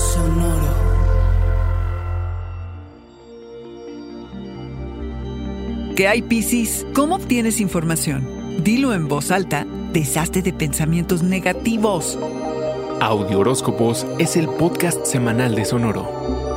Sonoro. ¿Qué hay, Piscis? ¿Cómo obtienes información? Dilo en voz alta, deshazte de pensamientos negativos. Audio Horóscopos es el podcast semanal de Sonoro.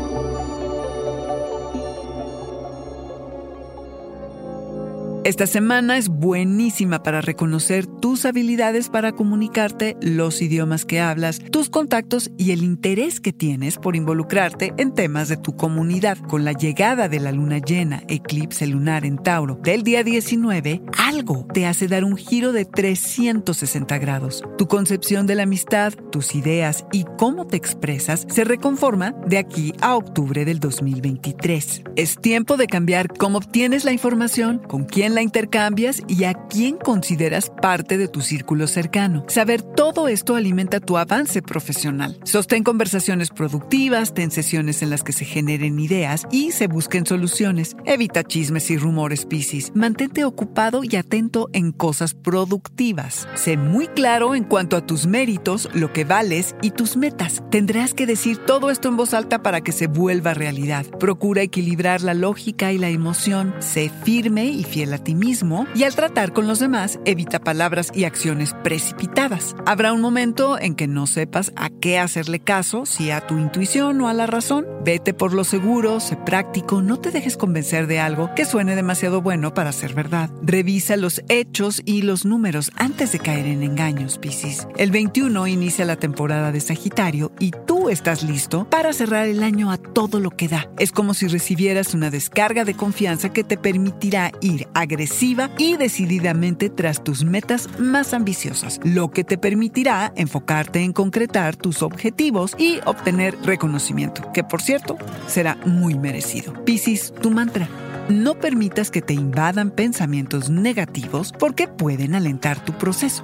Esta semana es buenísima para reconocer tus habilidades para comunicarte, los idiomas que hablas, tus contactos y el interés que tienes por involucrarte en temas de tu comunidad. Con la llegada de la luna llena, eclipse lunar en Tauro, del día 19, algo te hace dar un giro de 360 grados. Tu concepción de la amistad, tus ideas y cómo te expresas se reconforma de aquí a octubre del 2023. Es tiempo de cambiar cómo obtienes la información, con quién la intercambias y a quién consideras parte de tu círculo cercano. Saber todo esto alimenta tu avance profesional. Sostén conversaciones productivas, ten sesiones en las que se generen ideas y se busquen soluciones. Evita chismes y rumores, Piscis. Mantente ocupado y atento en cosas productivas. Sé muy claro en cuanto a tus méritos, lo que vales y tus metas. Tendrás que decir todo esto en voz alta para que se vuelva realidad. Procura equilibrar la lógica y la emoción. Sé firme y fiel a ti mismo y al tratar con los demás evita palabras y acciones precipitadas. Habrá un momento en que no sepas a qué hacerle caso, si a tu intuición o a la razón. Vete por lo seguro, sé práctico, no te dejes convencer de algo que suene demasiado bueno para ser verdad. Revisa los hechos y los números antes de caer en engaños, Piscis. El 21 inicia la temporada de Sagitario y tú estás listo para cerrar el año a todo lo que da. Es como si recibieras una descarga de confianza que te permitirá ir agresiva y decididamente tras tus metas más ambiciosas, lo que te permitirá enfocarte en concretar tus objetivos y obtener reconocimiento, que por cierto será muy merecido. Piscis, tu mantra. No permitas que te invadan pensamientos negativos porque pueden alentar tu proceso.